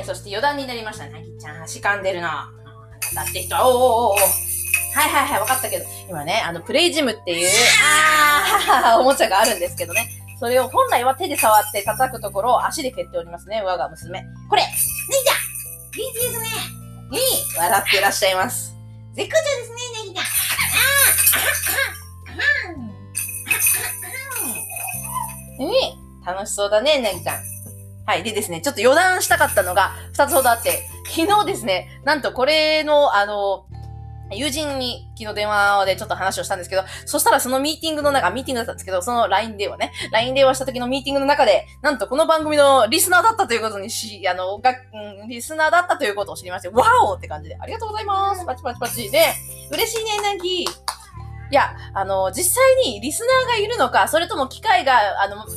はい、そして余談になりました。なぎちゃん、端かんでるな。だって人は、おーおーおーはいはいはい、わかったけど、今ね、あの、プレイジムっていう、あー、おもちゃがあるんですけどね。それを本来は手で触って叩くところを足で蹴っておりますね、我が娘。これ、ねぎちゃん元気ですねに、笑っていらっしゃいます。絶好調ですね、ねぎちゃん。あー、に、楽しそうだね、ねぎちゃん。はい。でですね、ちょっと余談したかったのが2つほどあって、昨日ですね、なんとこれの、あの、友人に昨日電話でちょっと話をしたんですけど、そしたらそのミーティングの中、ミーティングだったんですけど、その LINE 電話ね、LINE 電話した時のミーティングの中で、なんとこの番組のリスナーだったということにし、あの、が、うん、リスナーだったということを知りまして、ワオって感じで、ありがとうございますパチパチパチで、嬉しいね、なぎ。いや、あの、実際にリスナーがいるのか、それとも機械が、あの、ま、なん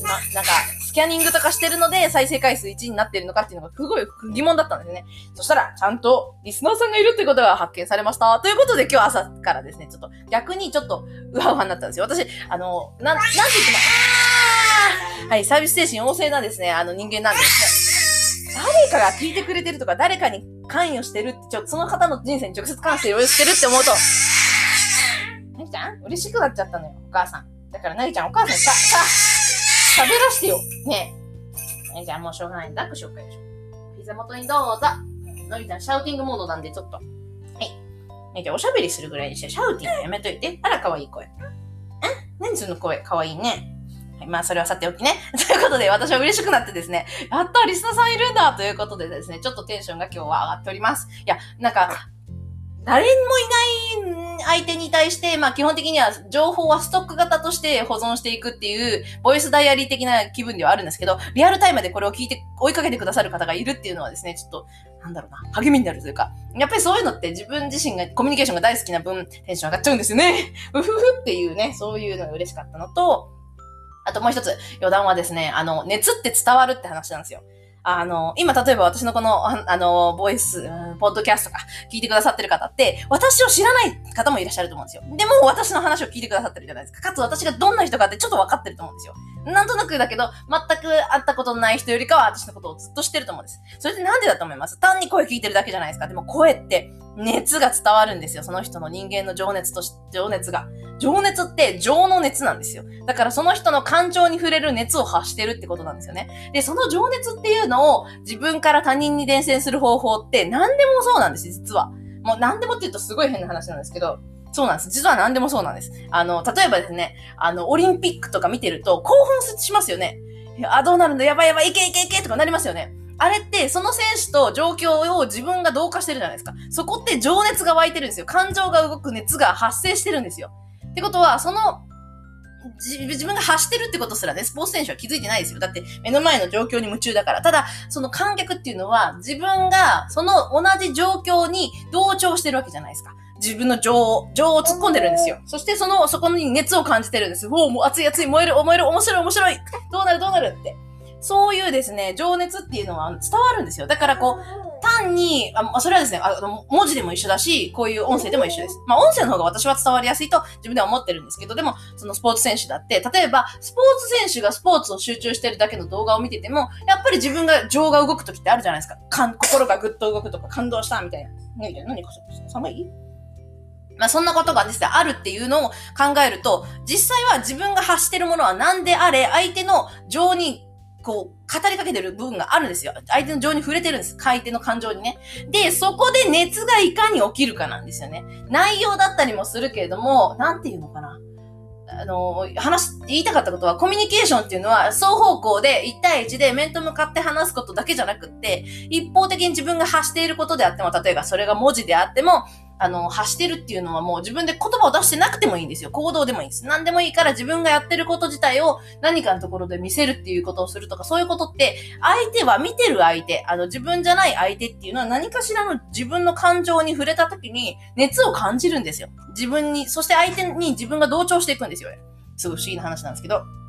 か、スキャニングとかしてるので、再生回数1になってるのかっていうのが、すごい疑問だったんですね。そしたら、ちゃんと、リスナーさんがいるってことが発見されました。ということで、今日朝からですね、ちょっと、逆にちょっと、うわうわになったんですよ。私、あの、なん、なんて言っても、あーはい、サービス精神旺盛なですね、あの人間なんですね。誰かが聞いてくれてるとか、誰かに関与してるって、ちょ、その方の人生に直接関与してるって思うと、なぎちゃん？嬉しくなっちゃったのよ、お母さん。だからなぎちゃん、お母さんさ、さ、喋らしてよ。ねえ。なぎちゃん、もうしょうがないんだ、握手しようかよ。膝元にどうぞ。なぎちゃん、シャウティングモードなんで、ちょっと。はい。なぎちゃん、おしゃべりするぐらいにして、シャウティングやめといて。あら、かわいい声。ん？何その声、かわいいね。はい、まあ、それはさておきね。ということで、私は嬉しくなってですね、やったリスナーさんいるんだということでですね、ちょっとテンションが今日は上がっております。いや、なんか、誰もいない相手に対して、まあ基本的には情報はストック型として保存していくっていう、ボイスダイアリー的な気分ではあるんですけど、リアルタイムでこれを聞いて追いかけてくださる方がいるっていうのはですね、ちょっと、なんだろうな、励みになるというか、やっぱりそういうのって自分自身がコミュニケーションが大好きな分、テンション上がっちゃうんですよね。うふふっていうね、そういうのが嬉しかったのと、あともう一つ、余談はですね、あの、熱って伝わるって話なんですよ。あの、今例えば私のこの、あの、ボイス、ポッドキャストとか聞いてくださってる方って、私を知らない方もいらっしゃると思うんですよ。でも私の話を聞いてくださってるじゃないですか。かつ私がどんな人かってちょっと分かってると思うんですよ。なんとなくだけど、全く会ったことのない人よりかは私のことをずっと知ってると思うんです。それってなんでだと思います？単に声聞いてるだけじゃないですか。でも声って熱が伝わるんですよ。その人の人間の情熱とし、情熱が。情熱って情の熱なんですよ。だからその人の感情に触れる熱を発してるってことなんですよね。で、その情熱っていうのを自分から他人に伝染する方法って何でもそうなんです、実は。もう何でもって言うとすごい変な話なんですけど、そうなんです。実は何でもそうなんです。あの、例えばですね、あの、オリンピックとか見てると興奮しますよね。あ、どうなるんだ？やばいやばい、いけいけいけとかなりますよね。あれって、その選手と状況を自分が同化してるじゃないですか。そこって情熱が湧いてるんですよ。感情が動く熱が発生してるんですよ。ってことは、その、自分が発してるってことすらね、スポーツ選手は気づいてないですよ。だって目の前の状況に夢中だから。ただ、その観客っていうのは自分がその同じ状況に同調してるわけじゃないですか。自分の情を、情を突っ込んでるんですよ。そしてその、そこに熱を感じてるんです。おお、もう熱い熱い、燃える、燃える、面白い面白い。どうなるどうなるって。そういうですね、情熱っていうのは伝わるんですよ。だからこう、単に、あそれはですねあの、文字でも一緒だし、こういう音声でも一緒です。まあ、音声の方が私は伝わりやすいと自分では思ってるんですけど、でも、そのスポーツ選手だって、例えば、スポーツ選手がスポーツを集中してるだけの動画を見てても、やっぱり自分が情が動くときってあるじゃないですか。かん心がぐっと動くとか、感動したみたいな。何何か寒い？まあそんなことがですね、あるっていうのを考えると、実際は自分が発してるものは何であれ、相手の情にこう、語りかけてる部分があるんですよ。相手の情に触れてるんです。相手の感情にね。で、そこで熱がいかに起きるかなんですよね。内容だったりもするけれども、なんていうのかな。あの、話、言いたかったことは、コミュニケーションっていうのは、双方向で1対1で面と向かって話すことだけじゃなくって、一方的に自分が発していることであっても、例えばそれが文字であっても、あの、発してるっていうのはもう自分で言葉を出してなくてもいいんですよ。行動でもいいんです。何でもいいから自分がやってること自体を何かのところで見せるっていうことをするとか、そういうことって、相手は見てる相手、あの、自分じゃない相手っていうのは何かしらの自分の感情に触れた時に熱を感じるんですよ。自分に、そして相手に自分が同調していくんですよ。すごい不思議な話なんですけど。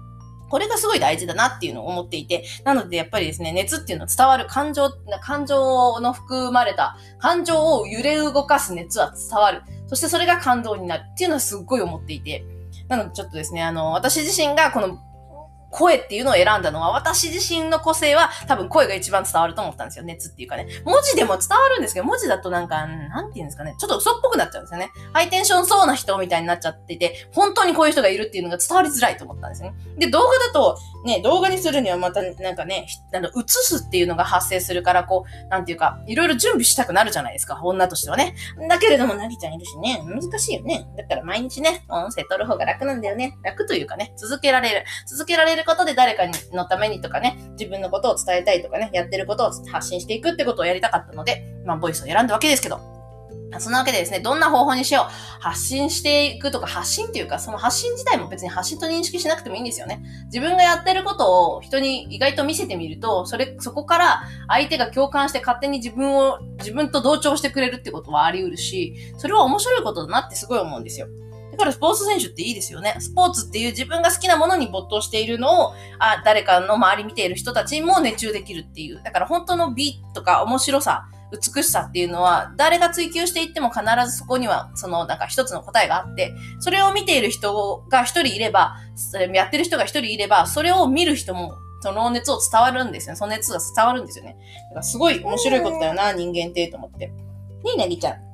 これがすごい大事だなっていうのを思っていて、なのでやっぱりですね、熱っていうのは伝わる感情、感情の含まれた、感情を揺れ動かす熱は伝わる。そしてそれが感動になるっていうのはすっごい思っていて、なのでちょっとですね、あの、私自身がこの、声っていうのを選んだのは、私自身の個性は多分声が一番伝わると思ったんですよ。熱っていうかね。文字でも伝わるんですけど、文字だとなんか、なんて言うんですかね。ちょっと嘘っぽくなっちゃうんですよね。ハイテンションそうな人みたいになっちゃってて、本当にこういう人がいるっていうのが伝わりづらいと思ったんですね。で、動画だと、ね、動画にするにはまたなんかね、あの、映すっていうのが発生するから、こう、なんていうか、いろいろ準備したくなるじゃないですか。女としてはね。だけれども、なぎちゃんいるしね、難しいよね。だから毎日ね、音声取る方が楽なんだよね。楽というかね、続けられる。続けられることで誰かのためにとかね、自分のことを伝えたいとかね、やってることを発信していくってことをやりたかったので、まあ、ボイスを選んだわけですけど、そんなわけでですね、どんな方法にしよう。発信していくとか、発信っていうか、その発信自体も別に発信と認識しなくてもいいんですよね。自分がやってることを人に意外と見せてみると、それ、そこから相手が共感して勝手に自分を、自分と同調してくれるってことはあり得るし、それは面白いことだなってすごい思うんですよ。だからスポーツ選手っていいですよね。スポーツっていう自分が好きなものに没頭しているのを、あ、誰かの周り見ている人たちも熱中できるっていう。だから本当の美とか面白さ、美しさっていうのは、誰が追求していっても必ずそこには、その、なんか一つの答えがあって、それを見ている人が一人いれば、やってる人が一人いれば、それを見る人も、その熱を伝わるんですよね。その熱が伝わるんですよね。だからすごい面白いことだよな、人間って、と思って。ねえ、なぎちゃん。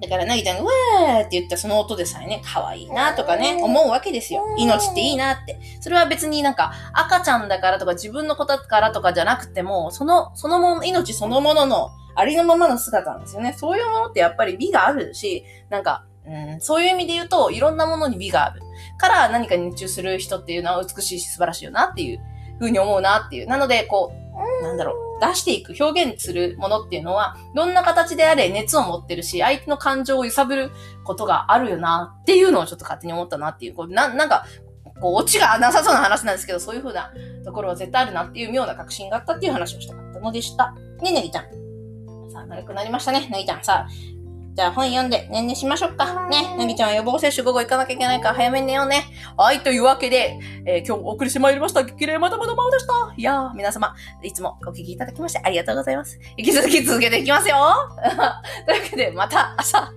だから、なぎちゃんが、うわーって言ったその音でさえね、可愛いなとかね、思うわけですよ。命っていいなって。それは別になんか、赤ちゃんだからとか自分の子だからとかじゃなくても、その、そのもの、命そのもののありのままの姿なんですよね。そういうものってやっぱり美があるし、なんか、うん、そういう意味で言うと、いろんなものに美がある。から何かに熱中する人っていうのは美しいし素晴らしいよなっていうふうに思うなっていう。なので、こう、なんだろう。出していく、表現するものっていうのは、どんな形であれ熱を持ってるし、相手の感情を揺さぶることがあるよなっていうのをちょっと勝手に思ったなっていう、こうななんか、こう、オチがなさそうな話なんですけど、そういう風なところは絶対あるなっていう妙な確信があったっていう話をしたかったのでした。ね、ねぎちゃん。さあ、長くなりましたね、ねぎちゃん。さあ、じゃあ本読んで、ねんねしましょうか。ね。なぎちゃんは予防接種午後行かなきゃいけないから早めに寝ようね。はい、というわけで、えー、今日お送りしてまいりました。激励まだまだまだでした。いやー、皆様、いつもお聞きいただきましてありがとうございます。引き続き続けていきますよ。というわけで、また朝。